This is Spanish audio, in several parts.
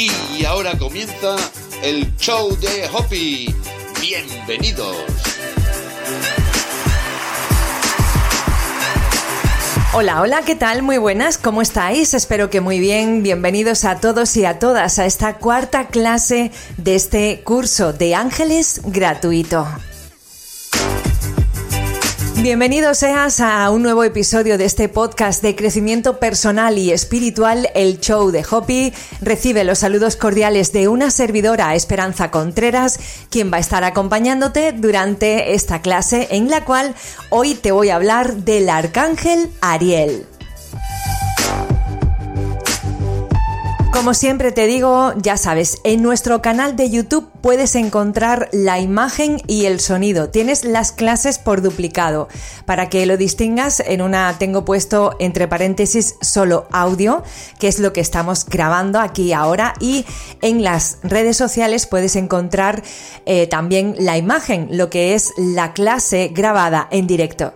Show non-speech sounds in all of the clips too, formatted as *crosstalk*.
Y ahora comienza el show de Hopi. Bienvenidos. Hola, hola, ¿qué tal? Muy buenas, ¿cómo estáis? Espero que muy bien. Bienvenidos a todos y a todas a esta cuarta clase de este curso de ángeles gratuito. Bienvenido seas a un nuevo episodio de este podcast de crecimiento personal y espiritual, el show de Hopi. Recibe los saludos cordiales de una servidora, Esperanza Contreras, quien va a estar acompañándote durante esta clase en la cual hoy te voy a hablar del arcángel Ariel. Como siempre te digo, ya sabes, en nuestro canal de YouTube puedes encontrar la imagen y el sonido. Tienes las clases por duplicado. Para que lo distingas, en una tengo puesto entre paréntesis solo audio, que es lo que estamos grabando aquí ahora. Y en las redes sociales puedes encontrar eh, también la imagen, lo que es la clase grabada en directo.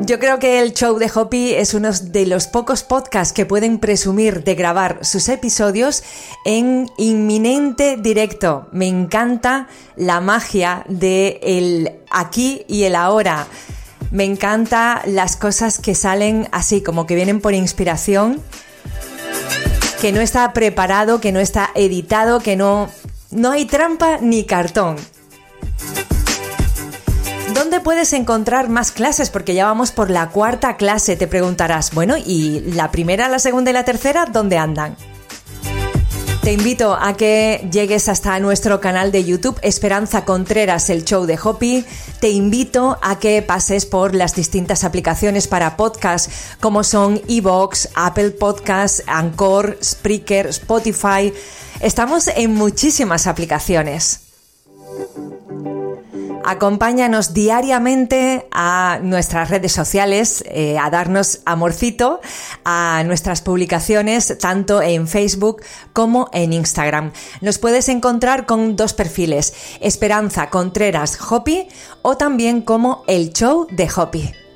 Yo creo que el show de Hopi es uno de los pocos podcasts que pueden presumir de grabar sus episodios en inminente directo. Me encanta la magia de el aquí y el ahora. Me encanta las cosas que salen así, como que vienen por inspiración, que no está preparado, que no está editado, que no, no hay trampa ni cartón. ¿Dónde puedes encontrar más clases? Porque ya vamos por la cuarta clase, te preguntarás. Bueno, ¿y la primera, la segunda y la tercera dónde andan? Te invito a que llegues hasta nuestro canal de YouTube Esperanza Contreras, el show de Hopi. Te invito a que pases por las distintas aplicaciones para podcast como son Evox, Apple Podcasts, Anchor, Spreaker, Spotify. Estamos en muchísimas aplicaciones. Acompáñanos diariamente a nuestras redes sociales, eh, a darnos amorcito, a nuestras publicaciones, tanto en Facebook como en Instagram. Nos puedes encontrar con dos perfiles, Esperanza Contreras Hopi o también como El Show de Hopi.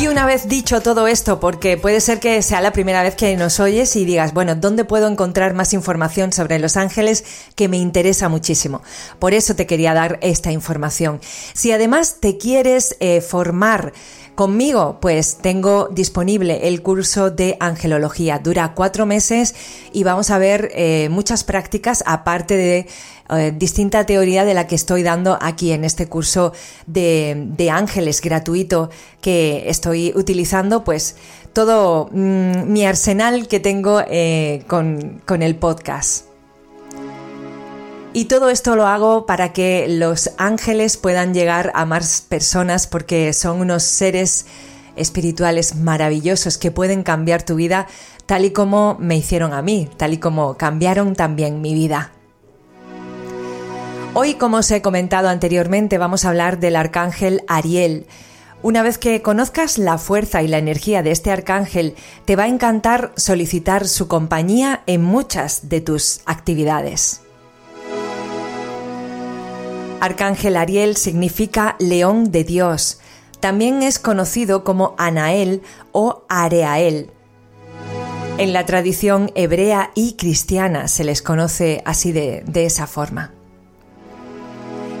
Y una vez dicho todo esto, porque puede ser que sea la primera vez que nos oyes y digas, bueno, ¿dónde puedo encontrar más información sobre Los Ángeles que me interesa muchísimo? Por eso te quería dar esta información. Si además te quieres eh, formar Conmigo, pues tengo disponible el curso de angelología. Dura cuatro meses y vamos a ver eh, muchas prácticas aparte de eh, distinta teoría de la que estoy dando aquí en este curso de, ángeles gratuito que estoy utilizando, pues todo mm, mi arsenal que tengo eh, con, con el podcast. Y todo esto lo hago para que los ángeles puedan llegar a más personas porque son unos seres espirituales maravillosos que pueden cambiar tu vida tal y como me hicieron a mí, tal y como cambiaron también mi vida. Hoy, como os he comentado anteriormente, vamos a hablar del arcángel Ariel. Una vez que conozcas la fuerza y la energía de este arcángel, te va a encantar solicitar su compañía en muchas de tus actividades. Arcángel Ariel significa león de Dios. También es conocido como Anael o Areael. En la tradición hebrea y cristiana se les conoce así de, de esa forma.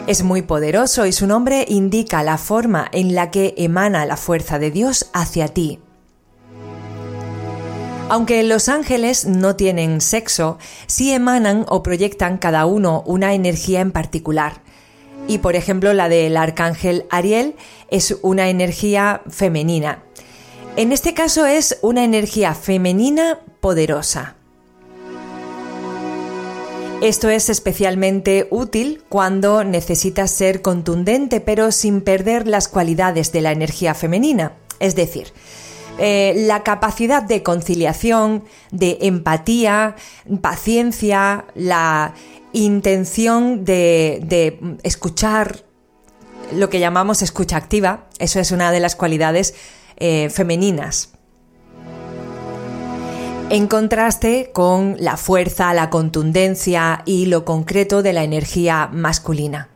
Es muy poderoso y su nombre indica la forma en la que emana la fuerza de Dios hacia ti. Aunque los ángeles no tienen sexo, sí emanan o proyectan cada uno una energía en particular y por ejemplo la del arcángel Ariel es una energía femenina. En este caso es una energía femenina poderosa. Esto es especialmente útil cuando necesitas ser contundente pero sin perder las cualidades de la energía femenina. Es decir, eh, la capacidad de conciliación, de empatía, paciencia, la intención de, escuchar lo que llamamos escucha activa. Eso es una de las cualidades eh, femeninas. En contraste con la fuerza, la contundencia y lo concreto de la energía masculina.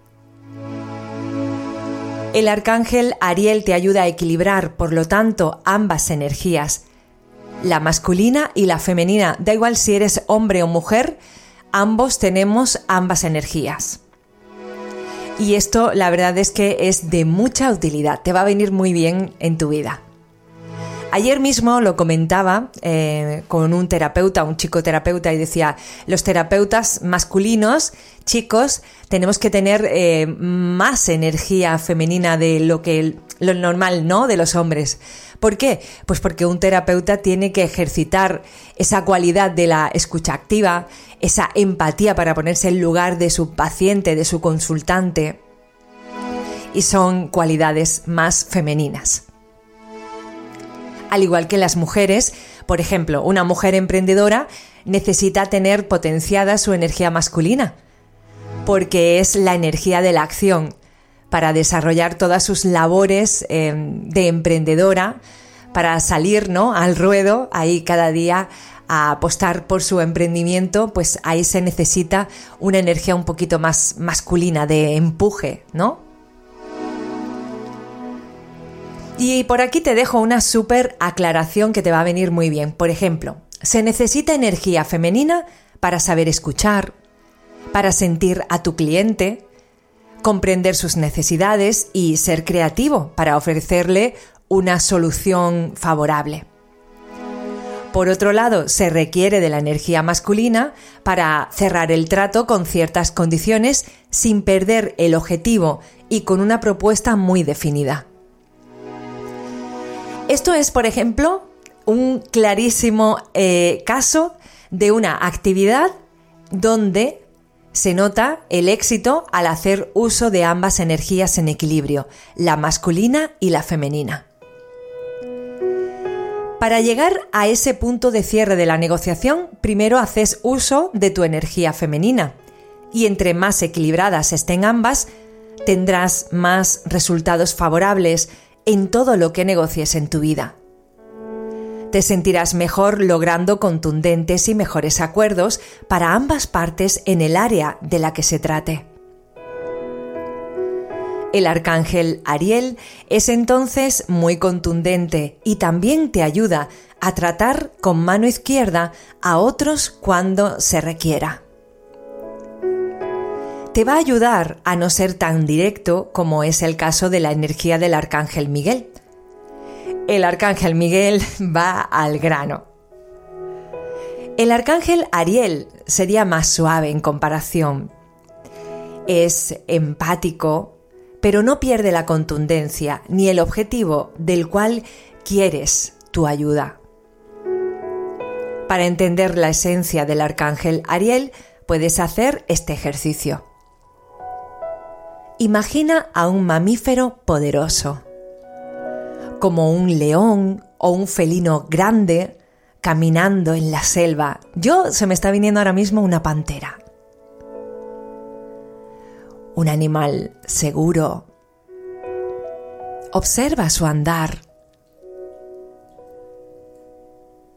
El arcángel Ariel te ayuda a equilibrar, por lo tanto, ambas energías. la masculina y la femenina. Da igual si eres hombre o mujer, ambos tenemos ambas energías. Y esto la verdad es que es de mucha utilidad, te va a venir muy bien en tu vida. Ayer mismo lo comentaba eh, con un terapeuta, un chico terapeuta, y decía, los terapeutas masculinos, chicos, tenemos que tener eh, más energía femenina de lo que lo normal, ¿no? De los hombres. ¿Por qué? Pues porque un terapeuta tiene que ejercitar esa cualidad de la escucha activa, esa empatía para ponerse en lugar de su paciente, de su consultante. Y son cualidades más femeninas al igual que las mujeres. Por ejemplo, una mujer emprendedora necesita tener potenciada su energía masculina, porque es la energía de la acción para desarrollar todas sus labores em, de emprendedora, para salir ¿no? al ruedo ahí cada día a apostar por su emprendimiento, pues ahí se necesita una energía un poquito más masculina, de empuje, ¿no? Y por aquí te dejo una súper aclaración que te va a venir muy bien. Por ejemplo, se necesita energía femenina para saber escuchar, para sentir a tu cliente, comprender sus necesidades y ser creativo para ofrecerle una solución favorable. Por otro lado, se requiere de la energía masculina para cerrar el trato con ciertas condiciones sin perder el objetivo y con una propuesta muy definida. Esto es, por ejemplo, un clarísimo eh, caso de una actividad donde se nota el éxito al hacer uso de ambas energías en equilibrio, la masculina y la femenina. Para llegar a ese punto de cierre de la negociación, primero haces uso de tu energía femenina y entre más equilibradas estén ambas, tendrás más resultados favorables en todo lo que negocies en tu vida. Te sentirás mejor logrando contundentes y mejores acuerdos para ambas partes en el área de la que se trate. El arcángel Ariel es entonces muy contundente y también te ayuda a tratar con mano izquierda a otros cuando se requiera te va a ayudar a no ser tan directo como es el caso de la energía del arcángel Miguel. El arcángel Miguel *laughs* va al grano. El arcángel Ariel sería más suave en comparación. Es empático, pero no pierde la contundencia ni el objetivo del cual quieres tu ayuda. Para entender la esencia del arcángel Ariel, puedes hacer este ejercicio. Imagina a un mamífero poderoso, como un león o un felino grande caminando en la selva. Yo se me está viniendo ahora mismo una pantera. Un animal seguro. Observa su andar.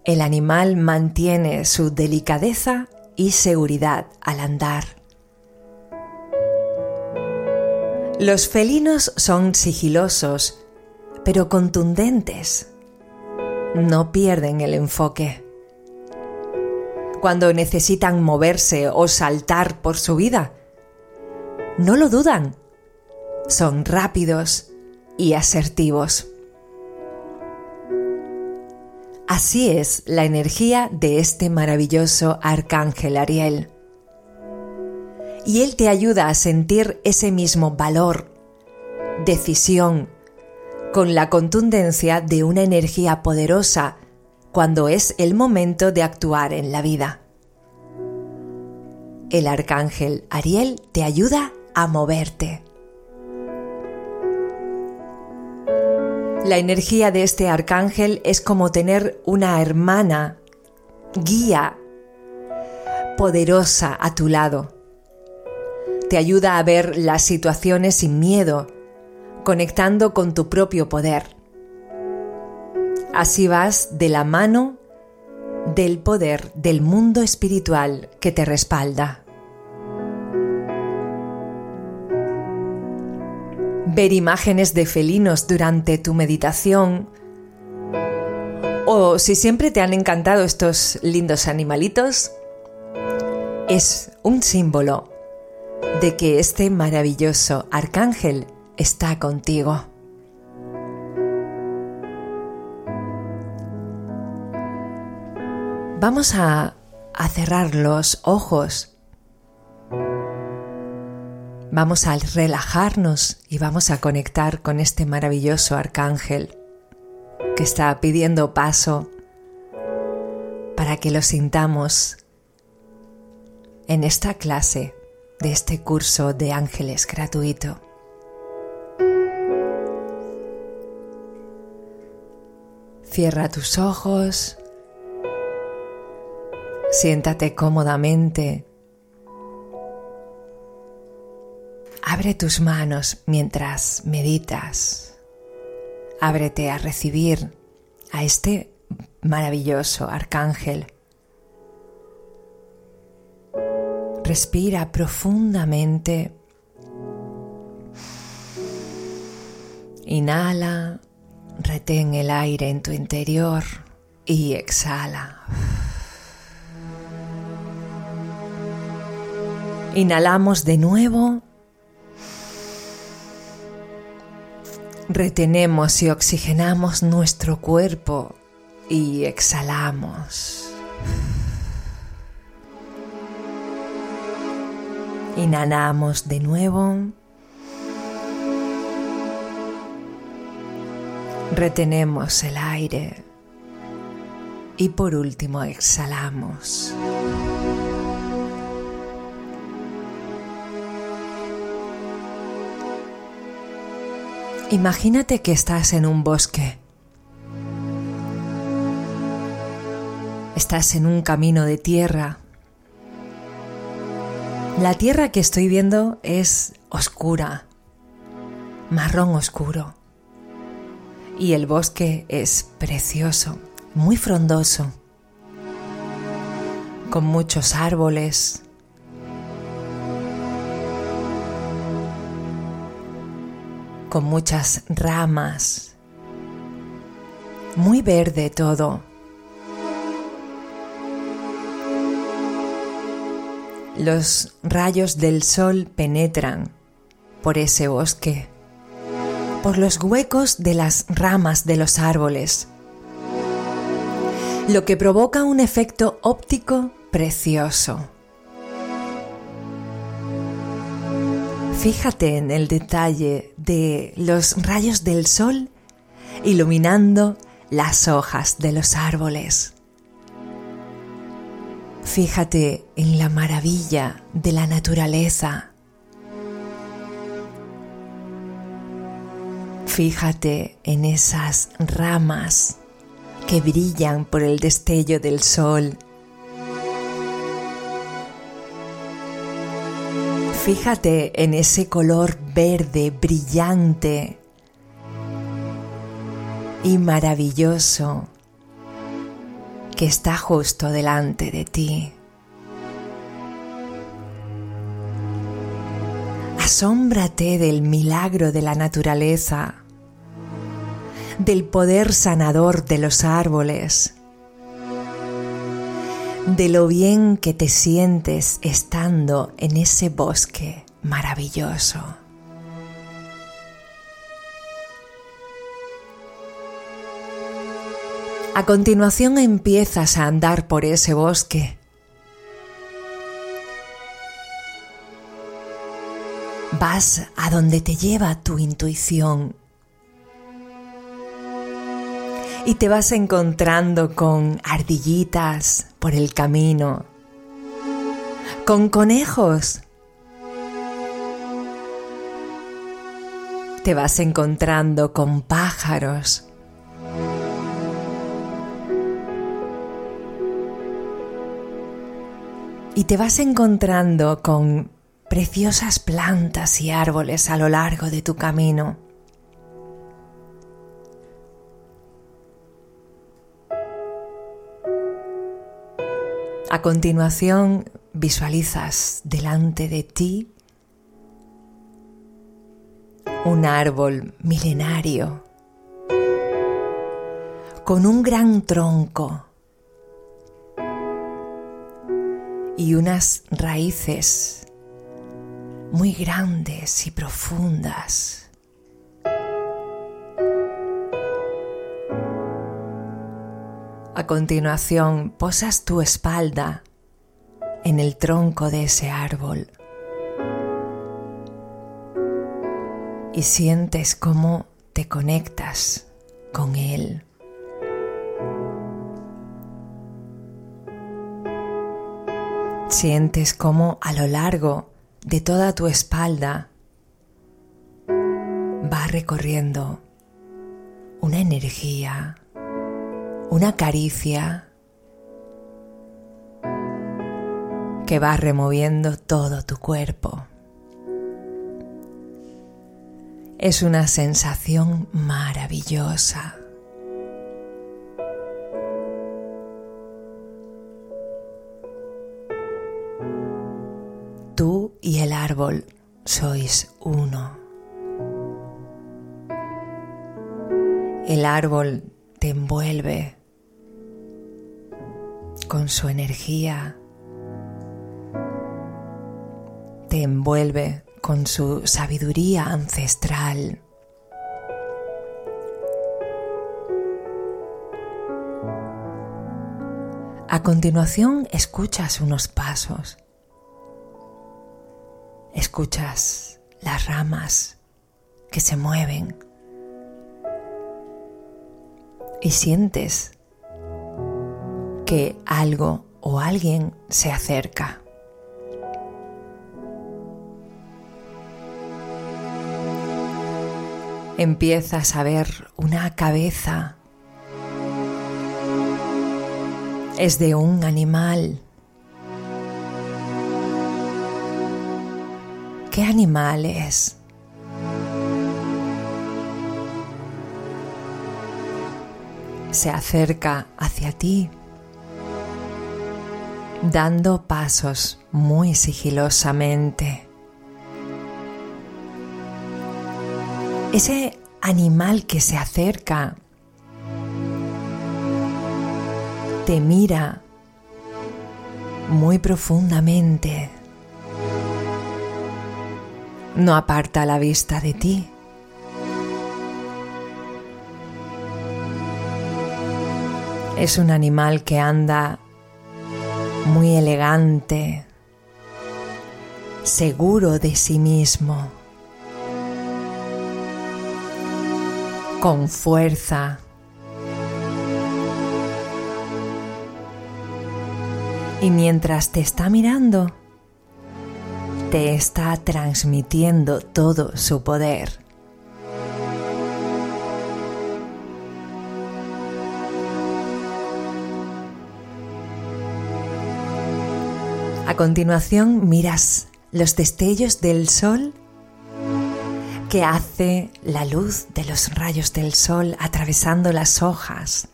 El animal mantiene su delicadeza y seguridad al andar. Los felinos son sigilosos, pero contundentes. No pierden el enfoque. Cuando necesitan moverse o saltar por su vida, no lo dudan. Son rápidos y asertivos. Así es la energía de este maravilloso arcángel Ariel y Él te ayuda a sentir ese mismo valor, decisión, con la contundencia de una energía poderosa cuando es el momento de actuar en la vida. El arcángel Ariel te ayuda a moverte. La energía de este arcángel es como tener una hermana, guía, poderosa a tu lado te ayuda a ver las situaciones sin miedo, conectando con tu propio poder. Así vas de la mano del poder del mundo espiritual que te respalda. Ver imágenes de felinos durante tu meditación O si siempre te han encantado estos lindos animalitos, es un símbolo de que este maravilloso arcángel está contigo. Vamos a, cerrar los ojos. Vamos a relajarnos y vamos a conectar con este maravilloso arcángel que está pidiendo paso para que lo sintamos en esta clase de este curso de ángeles gratuito. Cierra tus ojos Siéntate cómodamente. Abre tus manos mientras meditas. Ábrete a recibir a este maravilloso arcángel. Respira profundamente. Inhala, retén el aire en tu interior y exhala. Inhalamos de nuevo. Retenemos y oxigenamos nuestro cuerpo y exhalamos. Inhalamos de nuevo. Retenemos el aire. Y por último exhalamos. Imagínate que estás en un bosque. Estás en un camino de tierra. La tierra que estoy viendo es oscura, marrón oscuro. Y el bosque es precioso, muy frondoso, con muchos árboles, con muchas ramas, muy verde todo. Los rayos del sol penetran por ese bosque, por los huecos de las ramas de los árboles, lo que provoca un efecto óptico precioso. Fíjate en el detalle de los rayos del sol iluminando las hojas de los árboles. Fíjate en la maravilla de la naturaleza. Fíjate en esas ramas que brillan por el destello del sol Fíjate en ese color verde brillante y maravilloso que está justo delante de ti. Asómbrate del milagro de la naturaleza, del poder sanador de los árboles, de lo bien que te sientes estando en ese bosque maravilloso. A continuación empiezas a andar por ese bosque. Vas a donde te lleva tu intuición y te vas encontrando con ardillitas por el camino, con conejos. Te vas encontrando con pájaros. Y te vas encontrando con preciosas plantas y árboles a lo largo de tu camino. A continuación visualizas delante de ti un árbol milenario con un gran tronco y unas raíces muy grandes y profundas. A continuación, posas tu espalda en el tronco de ese árbol y sientes cómo te conectas con él. Sientes cómo a lo largo de toda tu espalda va recorriendo una energía, una caricia que va removiendo todo tu cuerpo. Es una sensación maravillosa. Árbol sois uno. El árbol te envuelve con su energía, te envuelve con su sabiduría ancestral. A continuación escuchas unos pasos. Escuchas las ramas que se mueven y sientes que algo o alguien se acerca. empiezas a ver una cabeza. Es de un animal. ¿Qué animal es? Se acerca hacia ti, dando pasos muy sigilosamente. ese animal que se acerca, te mira muy profundamente, no aparta la vista de ti. Es un animal que anda muy elegante, seguro de sí mismo. con fuerza. Y mientras te está mirando, te está transmitiendo todo su poder. A continuación miras los destellos del sol que hace la luz de los rayos del sol atravesando las hojas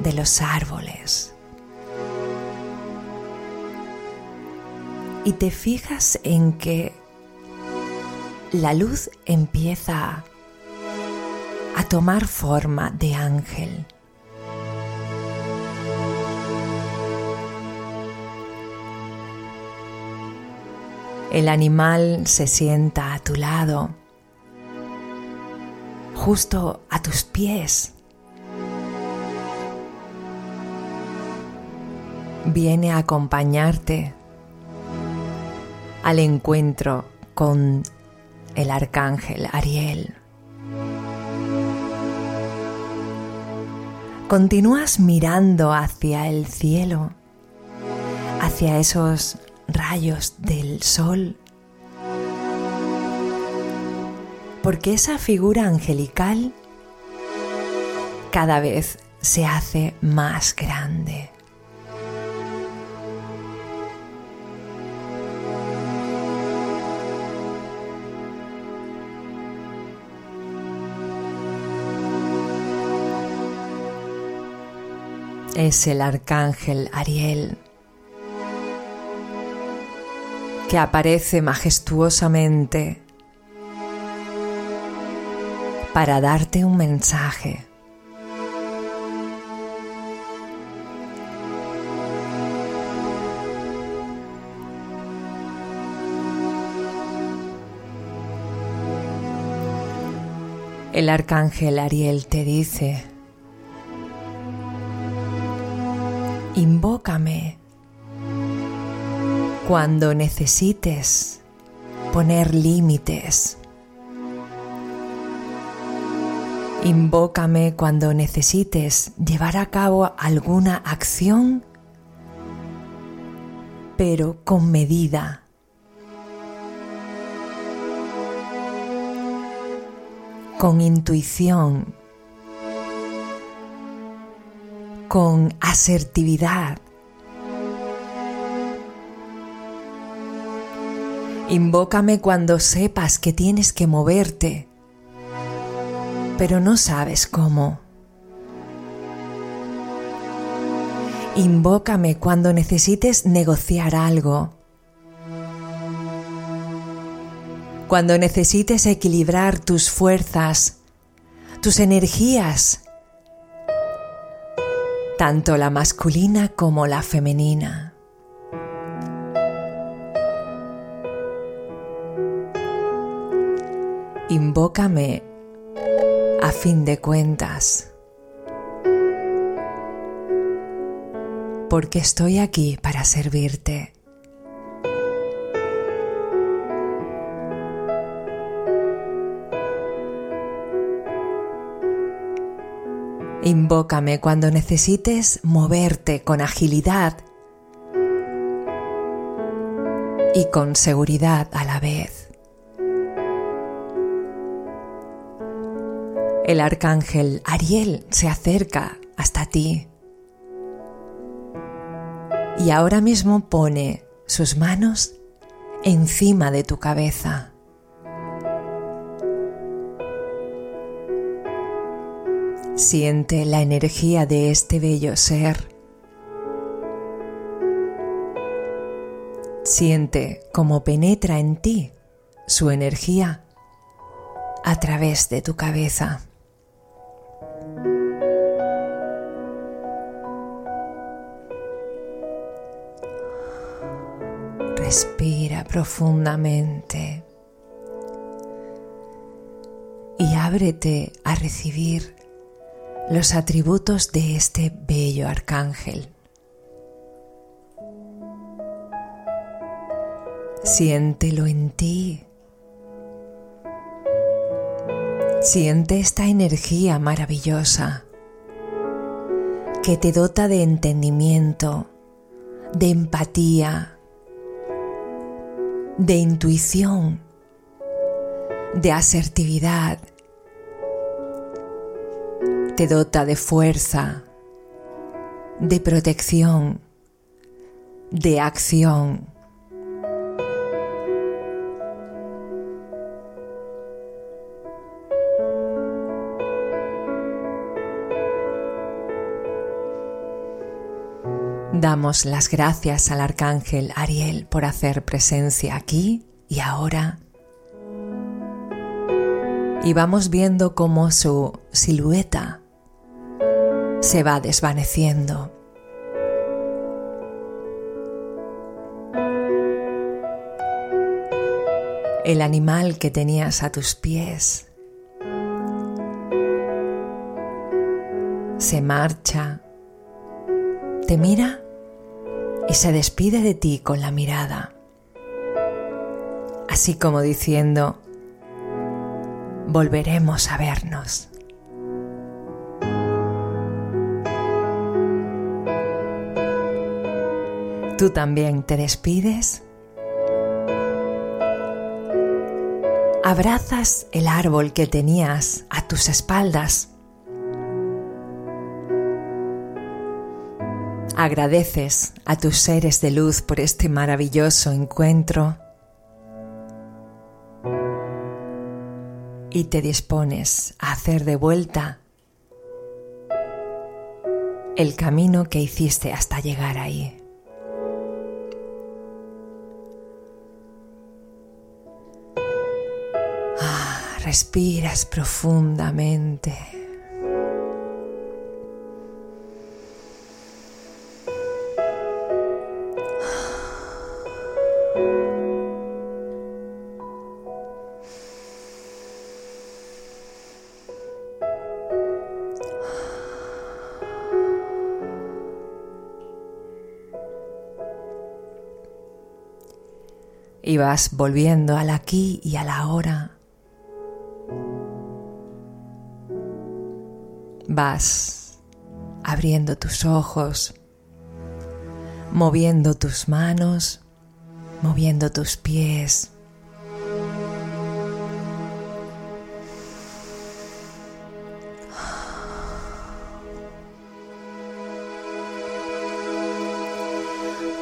de los árboles. Y te fijas en que la luz empieza a tomar forma de ángel. El animal se sienta a tu lado justo a tus pies. Viene a acompañarte al encuentro con el arcángel Ariel. Continúas mirando hacia el cielo, hacia esos rayos del sol porque esa figura angelical cada vez se hace más grande. es el arcángel Ariel, que aparece majestuosamente para darte un mensaje. El arcángel Ariel te dice, invócame cuando necesites poner límites. Invócame cuando necesites llevar a cabo alguna acción, pero con medida. Con intuición. Con asertividad. Invócame cuando sepas que tienes que moverte pero no sabes cómo. Invócame cuando necesites negociar algo. Cuando necesites equilibrar tus fuerzas, tus energías, tanto la masculina como la femenina. Invócame a fin de cuentas. Porque estoy aquí para servirte. Invócame cuando necesites moverte con agilidad y con seguridad a la vez. El arcángel Ariel se acerca hasta ti y ahora mismo pone sus manos encima de tu cabeza. Siente la energía de este bello ser. Siente cómo penetra en ti su energía a través de tu cabeza. Respira profundamente y ábrete a recibir los atributos de este bello arcángel. Siéntelo en ti. Siente esta energía maravillosa que te dota de entendimiento, de empatía, de intuición, de asertividad, te dota de fuerza, de protección, de acción. Damos las gracias al arcángel Ariel por hacer presencia aquí y ahora. Y vamos viendo cómo su silueta se va desvaneciendo. El animal que tenías a tus pies se marcha, te mira y se despide de ti con la mirada, así como diciendo, volveremos a vernos. Tú también te despides. Abrazas el árbol que tenías a tus espaldas agradeces a tus seres de luz por este maravilloso encuentro y te dispones a hacer de vuelta el camino que hiciste hasta llegar ahí. Respiras profundamente. y vas volviendo al aquí y a la hora. Abriendo tus ojos, moviendo tus manos, moviendo tus pies.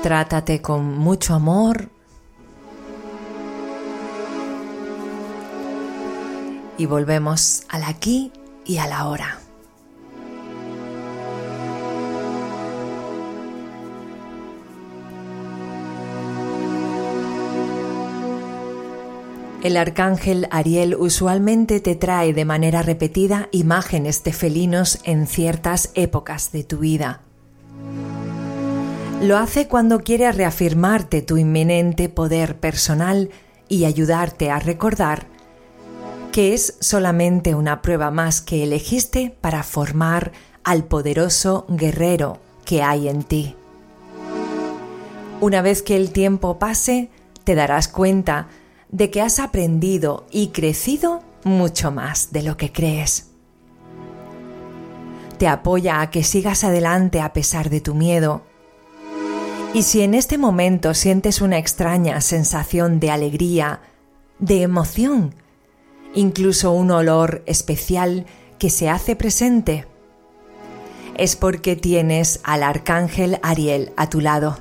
Trátate con mucho amor y volvemos al aquí y a la hora. El arcángel Ariel usualmente te trae de manera repetida imágenes de felinos en ciertas épocas de tu vida. Lo hace cuando quiere reafirmarte tu inminente poder personal y ayudarte a recordar que es solamente una prueba más que elegiste para formar al poderoso guerrero que hay en ti. Una vez que el tiempo pase, te darás cuenta de que has aprendido y crecido mucho más de lo que crees. Te apoya a que sigas adelante a pesar de tu miedo. Y si en este momento sientes una extraña sensación de alegría, de emoción, incluso un olor especial que se hace presente, es porque tienes al arcángel Ariel a tu lado.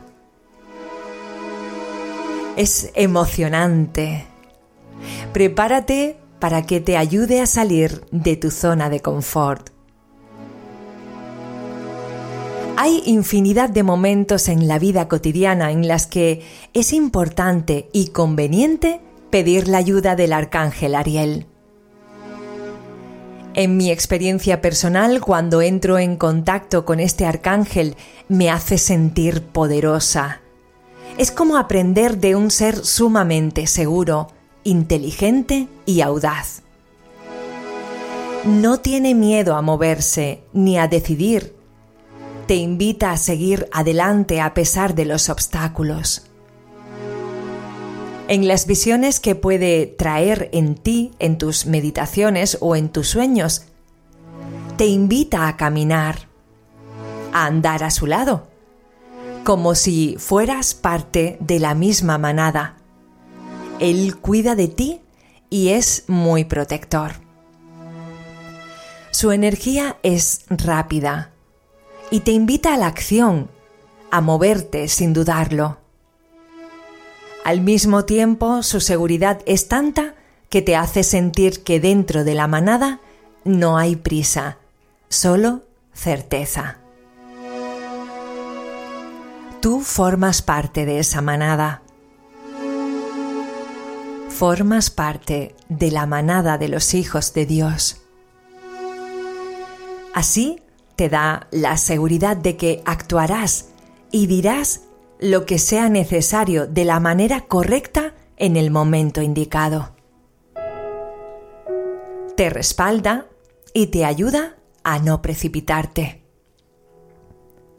Es emocionante. Prepárate para que te ayude a salir de tu zona de confort. Hay infinidad de momentos en la vida cotidiana en las que es importante y conveniente pedir la ayuda del arcángel Ariel. En mi experiencia personal, cuando entro en contacto con este arcángel, me hace sentir poderosa. Es como aprender de un ser sumamente seguro, inteligente y audaz. No tiene miedo a moverse ni a decidir. Te invita a seguir adelante a pesar de los obstáculos en las visiones que puede traer en ti, en tus meditaciones o en tus sueños. Te invita a caminar, a andar a su lado, como si fueras parte de la misma manada. Él cuida de ti y es muy protector. Su energía es rápida y te invita a la acción, a moverte sin dudarlo. Al mismo tiempo, su seguridad es tanta que te hace sentir que dentro de la manada no hay prisa, solo certeza. Tú formas parte de esa manada. Formas parte de la manada de los hijos de Dios. Así te da la seguridad de que actuarás y dirás lo que sea necesario de la manera correcta en el momento indicado. Te respalda y te ayuda a no precipitarte.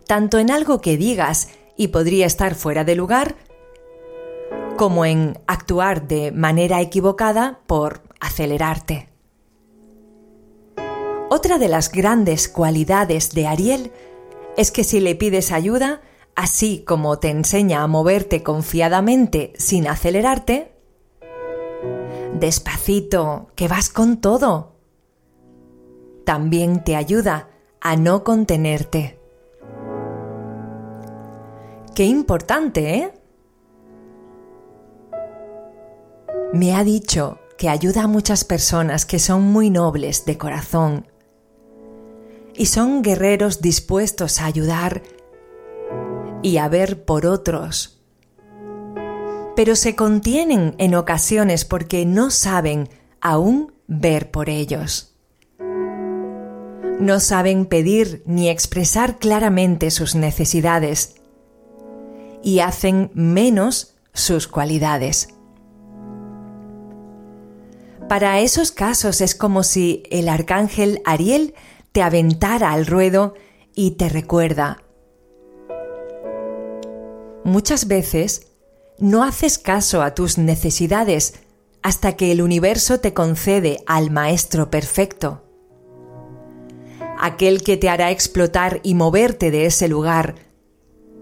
Tanto en algo que digas y podría estar fuera de lugar, como en actuar de manera equivocada por acelerarte. Otra de las grandes cualidades de Ariel es que si le pides ayuda, así como te enseña a moverte confiadamente sin acelerarte, despacito, que vas con todo. También te ayuda a no contenerte. Qué importante, ¿eh? Me ha dicho que ayuda a muchas personas que son muy nobles de corazón y son guerreros dispuestos a ayudar y a ver por otros. Pero se contienen en ocasiones porque no saben aún ver por ellos. No saben pedir ni expresar claramente sus necesidades y hacen menos sus cualidades. Para esos casos es como si el arcángel Ariel te aventara al ruedo y te recuerda, Muchas veces no haces caso a tus necesidades hasta que el universo te concede al Maestro perfecto. Aquel que te hará explotar y moverte de ese lugar,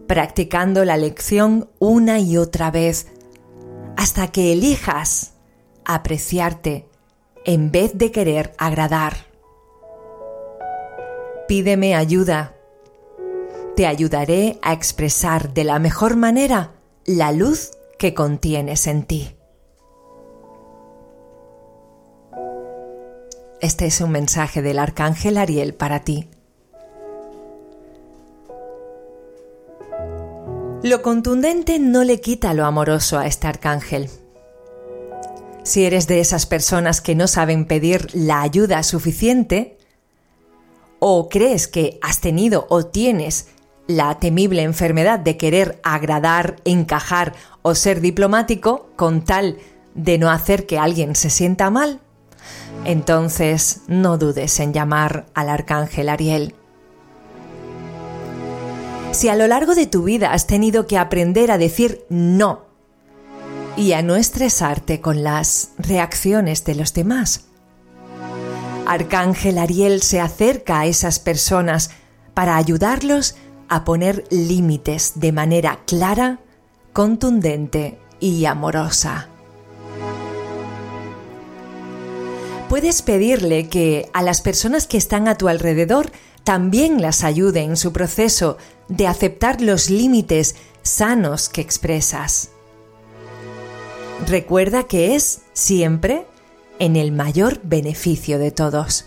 practicando la lección una y otra vez, hasta que elijas apreciarte en vez de querer agradar. Pídeme ayuda. Te ayudaré a expresar de la mejor manera la luz que contienes en ti. Este es un mensaje del arcángel Ariel para ti. Lo contundente no le quita lo amoroso a este arcángel. Si eres de esas personas que no saben pedir la ayuda suficiente, o crees que has tenido o tienes la temible enfermedad de querer agradar, encajar o ser diplomático con tal de no hacer que alguien se sienta mal, entonces no dudes en llamar al arcángel Ariel. Si a lo largo de tu vida has tenido que aprender a decir no y a no estresarte con las reacciones de los demás, Arcángel Ariel se acerca a esas personas para ayudarlos a poner límites de manera clara, contundente y amorosa. puedes pedirle que a las personas que están a tu alrededor también las ayude en su proceso de aceptar los límites sanos que expresas. Recuerda que es siempre en el mayor beneficio de todos.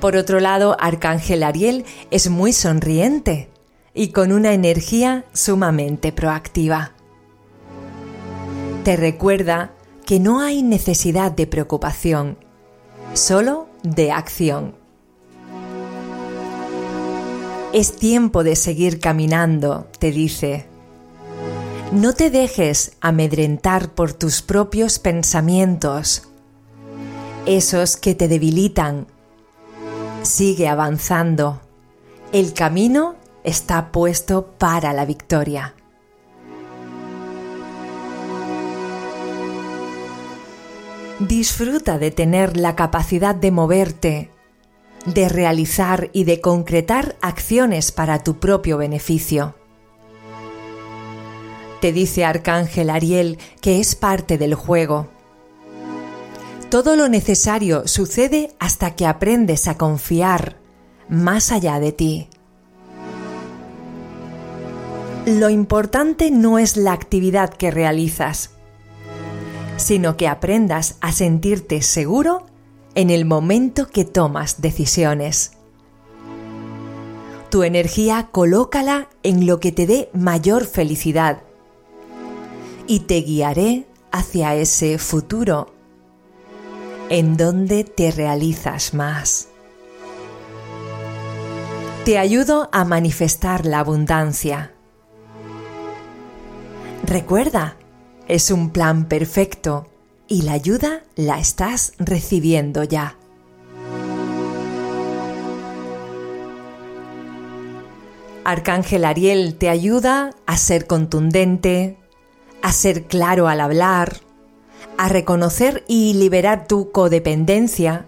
Por otro lado, Arcángel Ariel es muy sonriente y con una energía sumamente proactiva. Te recuerda que no hay necesidad de preocupación, solo de acción. Es tiempo de seguir caminando, te dice. No te dejes amedrentar por tus propios pensamientos, esos que te debilitan. Sigue avanzando. El camino está puesto para la victoria. Disfruta de tener la capacidad de moverte, de realizar y de concretar acciones para tu propio beneficio. Te dice Arcángel Ariel que es parte del juego. Todo lo necesario sucede hasta que aprendes a confiar más allá de ti. Lo importante no es la actividad que realizas, sino que aprendas a sentirte seguro en el momento que tomas decisiones. Tu energía colócala en lo que te dé mayor felicidad y te guiaré hacia ese futuro en donde te realizas más. Te ayudo a manifestar la abundancia. Recuerda es un plan perfecto y la ayuda la estás recibiendo ya. Arcángel Ariel te ayuda a ser contundente, a ser claro al hablar, a reconocer y liberar tu codependencia,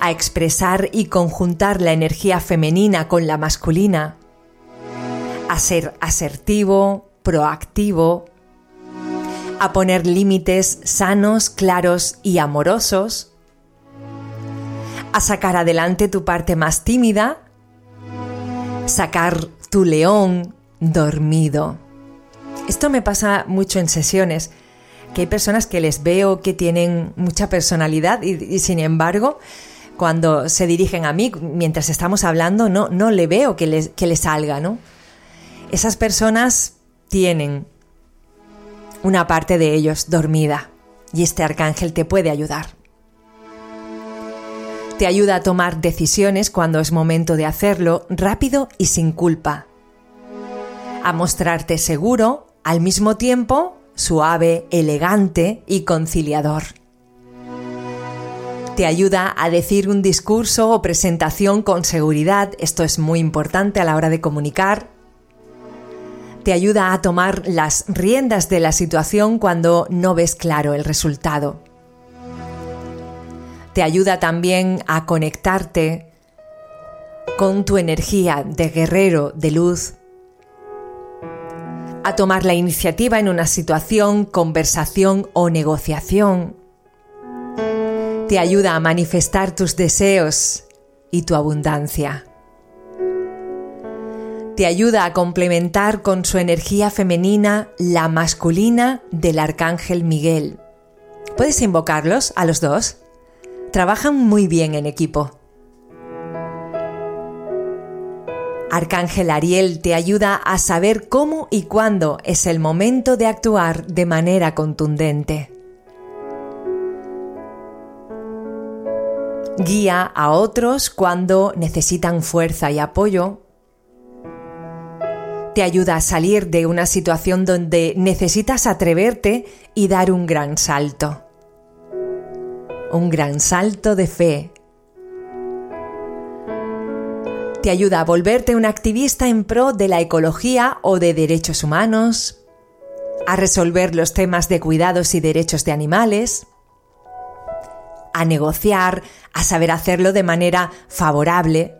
a expresar y conjuntar la energía femenina con la masculina, a ser asertivo, proactivo, a poner límites sanos, claros y amorosos, a sacar adelante tu parte más tímida, sacar tu león dormido. Esto me pasa mucho en sesiones, que hay personas que les veo que tienen mucha personalidad y, sin embargo, cuando se dirigen a mí, mientras estamos hablando, no, no le veo que les, que salga, ¿no? Esas personas tienen una parte de ellos dormida y este arcángel te puede ayudar. Te ayuda a tomar decisiones cuando es momento de hacerlo rápido y sin culpa. A mostrarte seguro, al mismo tiempo suave, elegante y conciliador. Te ayuda a decir un discurso o presentación con seguridad, esto es muy importante a la hora de comunicar, Te ayuda a tomar las riendas de la situación cuando no ves claro el resultado. Te ayuda también a conectarte con tu energía de guerrero de luz, a tomar la iniciativa en una situación, conversación o negociación. Te ayuda a manifestar tus deseos y tu abundancia. Te ayuda a complementar con su energía femenina la masculina del arcángel Miguel. ¿Puedes invocarlos a los dos? Trabajan muy bien en equipo. Arcángel Ariel te ayuda a saber cómo y cuándo es el momento de actuar de manera contundente. Guía a otros cuando necesitan fuerza y apoyo. Te ayuda a salir de una situación donde necesitas atreverte y dar un gran salto. Un gran salto de fe te ayuda a volverte un activista en pro de la ecología o de derechos humanos, a resolver los temas de cuidados y derechos de animales, a negociar, a saber hacerlo de manera favorable,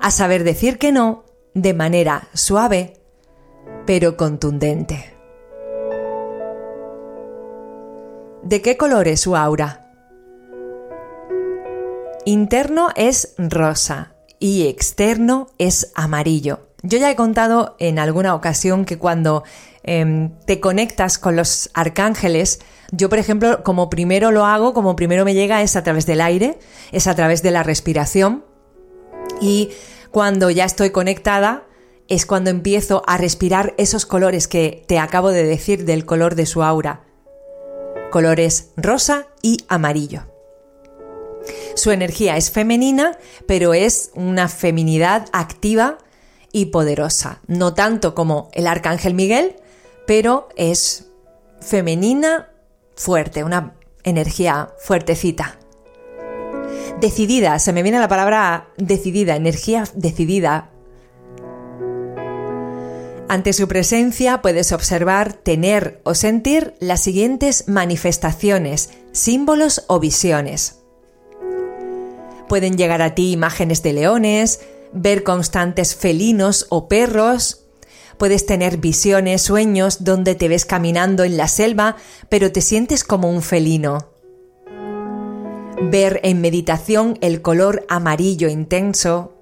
a saber decir que no de manera suave, pero contundente. ¿De qué color es su aura? Interno es rosa, y externo es amarillo. Yo ya he contado en alguna ocasión que cuando em, te conectas con los arcángeles, yo por ejemplo, como primero lo hago, como primero me llega es a través del aire, es a través de la respiración y cuando ya estoy conectada es cuando empiezo a respirar esos colores que te acabo de decir del color de su aura. Colores rosa y amarillo. Su energía es femenina, pero es una feminidad activa y poderosa. No tanto como el arcángel Miguel, pero es femenina fuerte, una energía fuertecita. Decidida, se me viene la palabra decidida, energía decidida. Ante su presencia puedes observar, tener o sentir las siguientes manifestaciones, símbolos o visiones. Pueden llegar a ti imágenes de leones, ver constantes felinos o perros. Puedes tener visiones, sueños donde te ves caminando en la selva, pero te sientes como un felino. Ver en meditación el color amarillo intenso.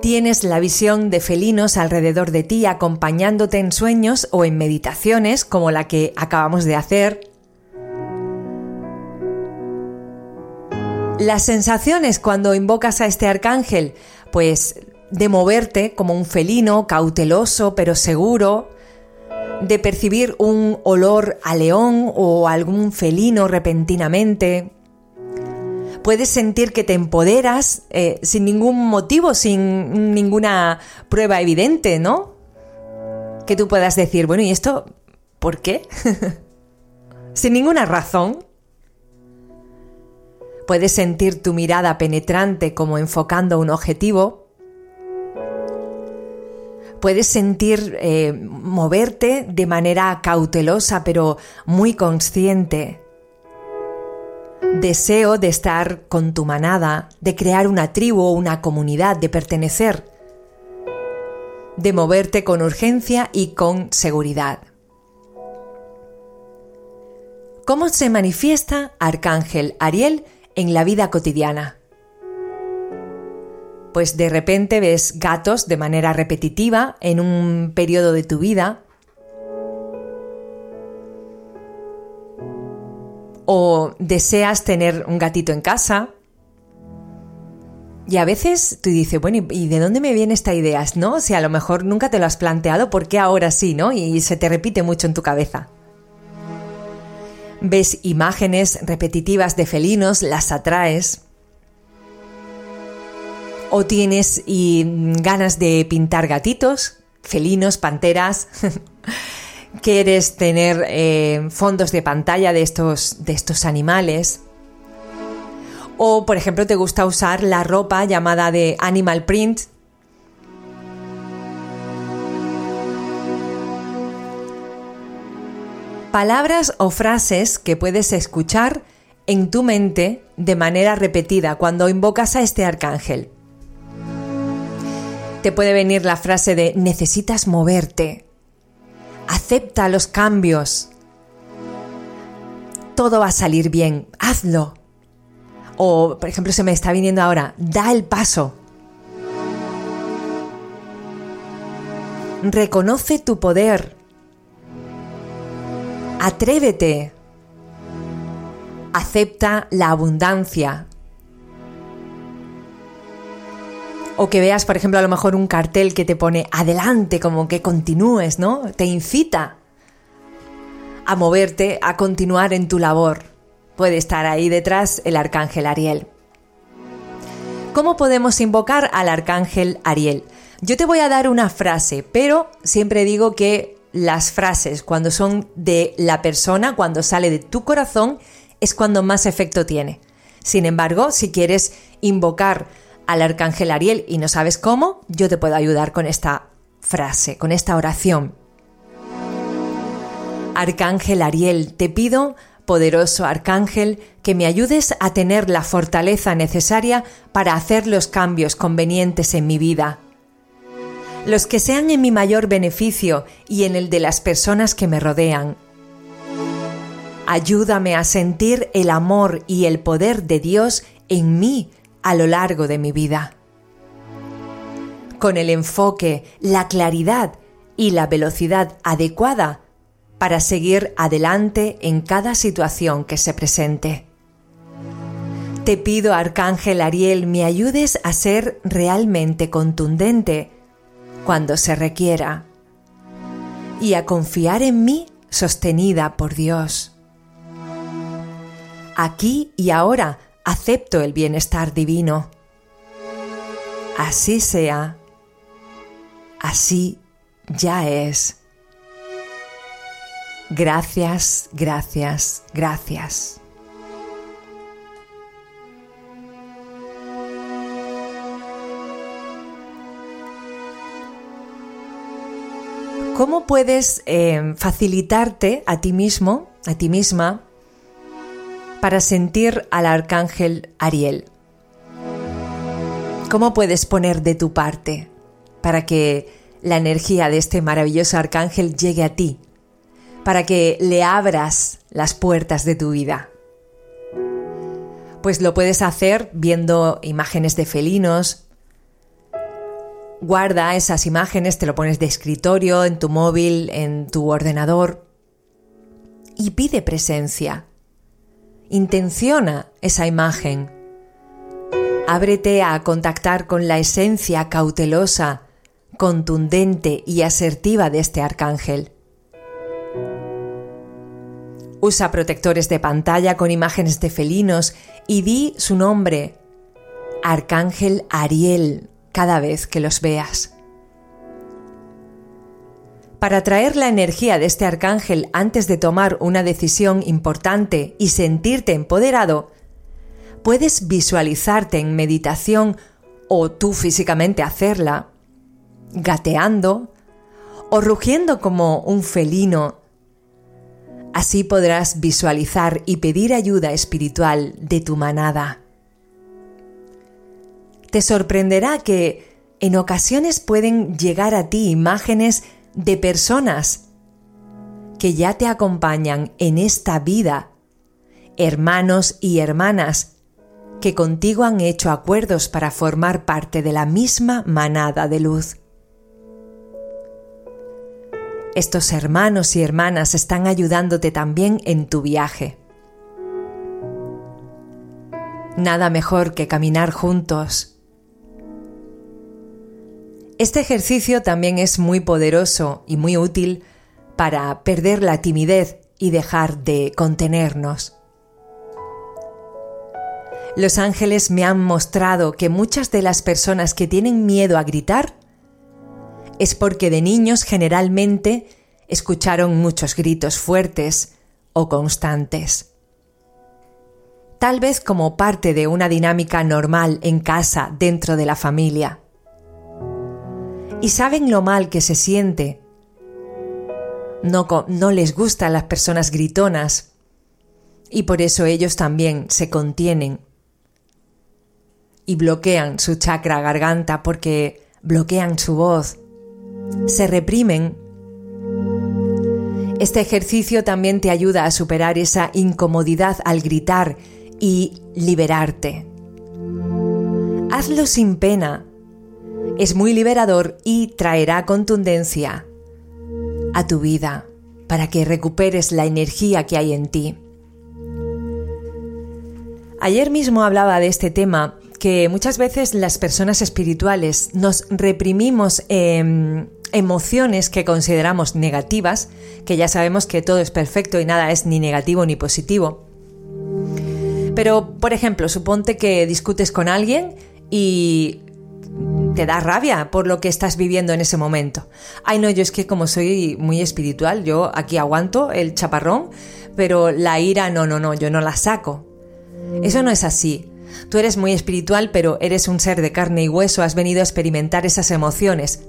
Tienes la visión de felinos alrededor de ti acompañándote en sueños o en meditaciones como la que acabamos de hacer. Las sensaciones cuando invocas a este arcángel, pues de moverte como un felino, cauteloso pero seguro, de percibir un olor a león o algún felino repentinamente. Puedes sentir que te empoderas eh, sin ningún motivo, sin ninguna prueba evidente, ¿no? Que tú puedas decir, bueno, ¿y esto por qué? *laughs* sin ninguna razón. Puedes sentir tu mirada penetrante como enfocando un objetivo. Puedes sentir eh, moverte de manera cautelosa pero muy consciente. Deseo de estar con tu manada, de crear una tribu o una comunidad, de pertenecer. De moverte con urgencia y con seguridad. ¿Cómo se manifiesta Arcángel Ariel en la vida cotidiana. Pues de repente ves gatos de manera repetitiva en un periodo de tu vida. O deseas tener un gatito en casa. Y a veces tú dices, bueno, ¿y de dónde me viene esta idea? ¿No? Si a lo mejor nunca te lo has planteado, ¿por qué ahora sí, no? Y se te repite mucho en tu cabeza ves imágenes repetitivas de felinos, las atraes o tienes mm, ganas de pintar gatitos, felinos, panteras. *laughs* Quieres tener eh, fondos de pantalla de estos, de estos animales. O, por ejemplo, te gusta usar la ropa llamada de animal print. Palabras o frases que puedes escuchar en tu mente de manera repetida cuando invocas a este arcángel. Te puede venir la frase de necesitas moverte, acepta los cambios, todo va a salir bien, hazlo. O, por ejemplo, se me está viniendo ahora, da el paso. Reconoce tu poder. Atrévete. Acepta la abundancia. O que veas, por ejemplo, a lo mejor un cartel que te pone adelante, como que continúes, ¿no? Te incita a moverte, a continuar en tu labor. Puede estar ahí detrás el arcángel Ariel. ¿Cómo podemos invocar al arcángel Ariel? Yo te voy a dar una frase, pero siempre digo que las frases, cuando son de la persona, cuando sale de tu corazón, es cuando más efecto tiene. Sin embargo, si quieres invocar al arcángel Ariel y no sabes cómo, yo te puedo ayudar con esta frase, con esta oración. Arcángel Ariel, te pido, poderoso Arcángel, que me ayudes a tener la fortaleza necesaria para hacer los cambios convenientes en mi vida. Los que sean en mi mayor beneficio y en el de las personas que me rodean. Ayúdame a sentir el amor y el poder de Dios en mí a lo largo de mi vida. Con el enfoque, la claridad y la velocidad adecuada para seguir adelante en cada situación que se presente. Te pido, Arcángel Ariel, me ayudes a ser realmente contundente cuando se requiera y a confiar en mí sostenida por Dios. Aquí y ahora acepto el bienestar divino. Así sea, así ya es. Gracias, gracias, gracias. ¿Cómo puedes eh, facilitarte a ti mismo, a ti misma, para sentir al arcángel Ariel? ¿Cómo puedes poner de tu parte para que la energía de este maravilloso arcángel llegue a ti para que le abras las puertas de tu vida? Pues lo puedes hacer viendo imágenes de felinos. Guarda esas imágenes, te lo pones de escritorio, en tu móvil, en tu ordenador y pide presencia. Intenciona esa imagen. Ábrete a contactar con la esencia cautelosa, contundente y asertiva de este arcángel. Usa protectores de pantalla con imágenes de felinos y di su nombre, Arcángel Ariel, cada vez que los veas. Para traer la energía de este arcángel antes de tomar una decisión importante y sentirte empoderado, puedes visualizarte en meditación o tú físicamente hacerla, gateando o rugiendo como un felino Así podrás visualizar y pedir ayuda espiritual de tu manada. Te sorprenderá que en ocasiones pueden llegar a ti imágenes de personas que ya te acompañan en esta vida, hermanos y hermanas que contigo han hecho acuerdos para formar parte de la misma manada de luz. Estos hermanos y hermanas están ayudándote también en tu viaje. Nada mejor que caminar juntos. Este ejercicio también es muy poderoso y muy útil para perder la timidez y dejar de contenernos. Los ángeles me han mostrado que muchas de las personas que tienen miedo a gritar es porque de niños generalmente escucharon muchos gritos fuertes o constantes. Tal vez como parte de una dinámica normal en casa dentro de la familia. Y saben lo mal que se siente. no, no les gustan las personas gritonas y por eso ellos también se contienen y bloquean su chakra garganta porque bloquean su voz, se reprimen. Este ejercicio también te ayuda a superar esa incomodidad al gritar y liberarte. Hazlo sin pena. Es muy liberador y traerá contundencia a tu vida para que recuperes la energía que hay en ti. Ayer mismo hablaba de este tema que muchas veces las personas espirituales nos reprimimos em, emociones que consideramos negativas, que ya sabemos que todo es perfecto y nada es ni negativo ni positivo. Pero, por ejemplo, suponte que discutes con alguien y te da rabia por lo que estás viviendo en ese momento. Ay, no, yo es que como soy muy espiritual, yo aquí aguanto el chaparrón, pero la ira no, no, no, yo no la saco. Eso no es así. Tú eres muy espiritual, pero eres un ser de carne y hueso, has venido a experimentar esas emociones.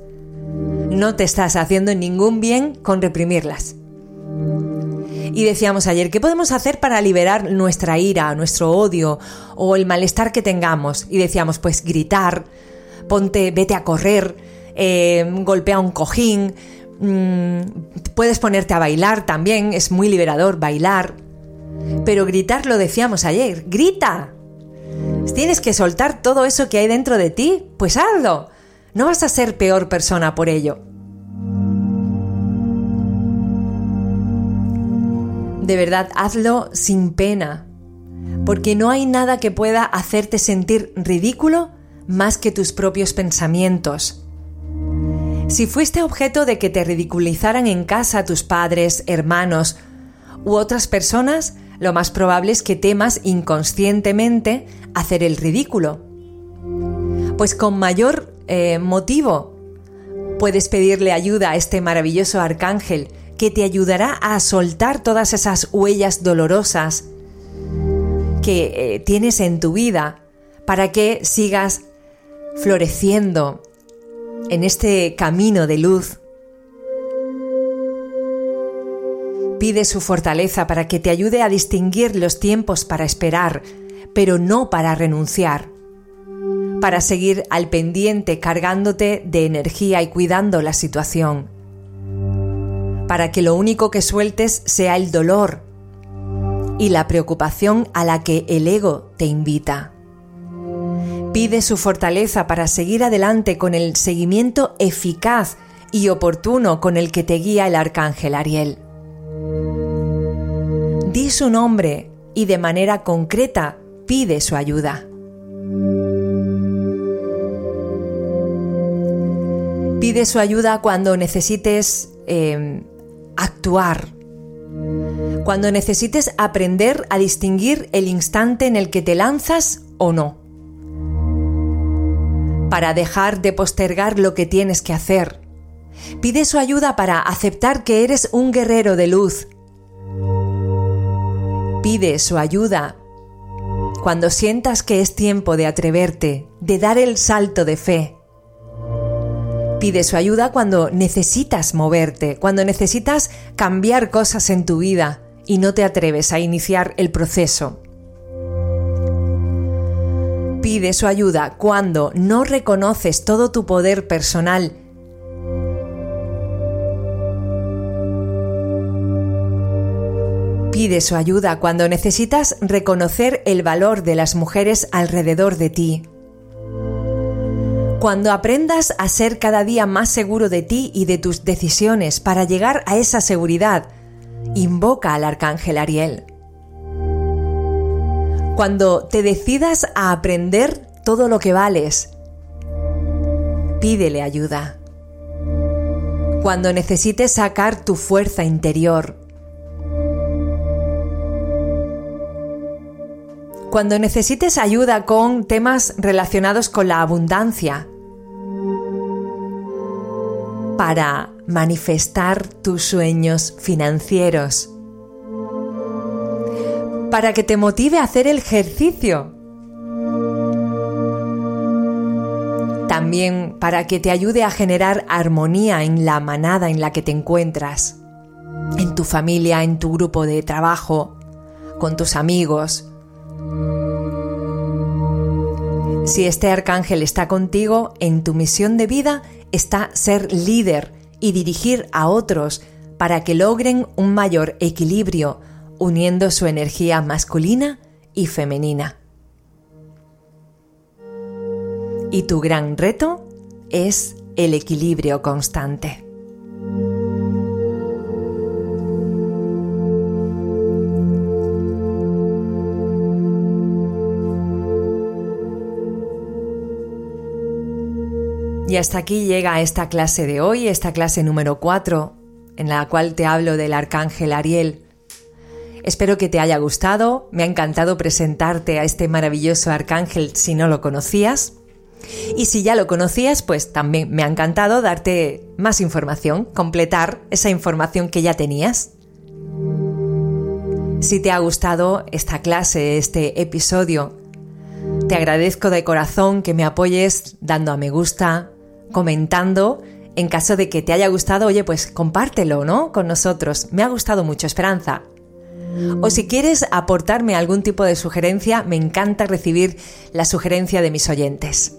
No te estás haciendo ningún bien con reprimirlas. Y decíamos ayer, ¿qué podemos hacer para liberar nuestra ira, nuestro odio o el malestar que tengamos? Y decíamos, pues gritar, ponte, vete a correr, eh, golpea un cojín, mm, puedes ponerte a bailar también, es muy liberador bailar. Pero gritar lo decíamos ayer, grita. Tienes que soltar todo eso que hay dentro de ti, pues hazlo. No vas a ser peor persona por ello. De verdad, hazlo sin pena, porque no hay nada que pueda hacerte sentir ridículo más que tus propios pensamientos. Si fuiste objeto de que te ridiculizaran en casa tus padres, hermanos u otras personas, lo más probable es que temas inconscientemente hacer el ridículo. Pues con mayor eh, motivo puedes pedirle ayuda a este maravilloso arcángel que te ayudará a soltar todas esas huellas dolorosas que eh, tienes en tu vida para que sigas floreciendo en este camino de luz. Pide su fortaleza para que te ayude a distinguir los tiempos para esperar, pero no para renunciar. Para seguir al pendiente cargándote de energía y cuidando la situación. Para que lo único que sueltes sea el dolor y la preocupación a la que el ego te invita. Pide su fortaleza para seguir adelante con el seguimiento eficaz y oportuno con el que te guía el arcángel Ariel. Di su nombre y de manera concreta pide su ayuda. Pide su ayuda cuando necesites em, actuar, cuando necesites aprender a distinguir el instante en el que te lanzas o no para dejar de postergar lo que tienes que hacer. Pide su ayuda para aceptar que eres un guerrero de luz. Pide su ayuda cuando sientas que es tiempo de atreverte, de dar el salto de fe. Pide su ayuda cuando necesitas moverte, cuando necesitas cambiar cosas en tu vida y no te atreves a iniciar el proceso pide su ayuda cuando no reconoces todo tu poder personal Pide su ayuda cuando necesitas reconocer el valor de las mujeres alrededor de ti. Cuando aprendas a ser cada día más seguro de ti y de tus decisiones para llegar a esa seguridad, invoca al arcángel Ariel. Cuando te decidas a aprender todo lo que vales, pídele ayuda. Cuando necesites sacar tu fuerza interior, cuando necesites ayuda con temas relacionados con la abundancia, para manifestar tus sueños financieros para que te motive a hacer el ejercicio. También para que te ayude a generar armonía en la manada en la que te encuentras. en tu familia, en tu grupo de trabajo, con tus amigos. Si este arcángel está contigo, en tu misión de vida está ser líder y dirigir a otros para que logren un mayor equilibrio, uniendo su energía masculina y femenina. Y tu gran reto es el equilibrio constante. Y hasta aquí llega esta clase de hoy, esta clase número 4, en la cual te hablo del arcángel Ariel. Espero que te haya gustado, me ha encantado presentarte a este maravilloso arcángel si no lo conocías. Y si ya lo conocías, pues también me ha encantado darte más información, completar esa información que ya tenías. Si te ha gustado esta clase, este episodio, te agradezco de corazón que me apoyes dando a me gusta, comentando. En caso de que te haya gustado, oye, pues compártelo, ¿no? Con nosotros. Me ha gustado mucho, Esperanza. O si quieres aportarme algún tipo de sugerencia, me encanta recibir la sugerencia de mis oyentes.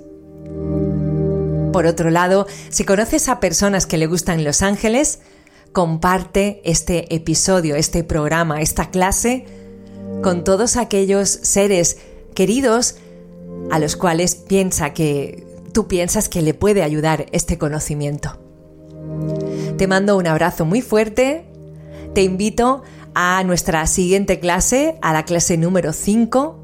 Por otro lado, si conoces a personas que le gustan Los Ángeles, comparte este episodio, este programa, esta clase con todos aquellos seres queridos a los cuales piensa que tú piensas que le puede ayudar este conocimiento. Te mando un abrazo muy fuerte, te invito a nuestra siguiente clase, a la clase número 5.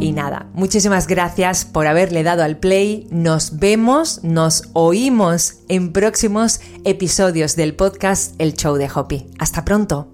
Y nada, muchísimas gracias por haberle dado al play. Nos vemos, nos oímos en próximos episodios del podcast El Show de Hopi. Hasta pronto.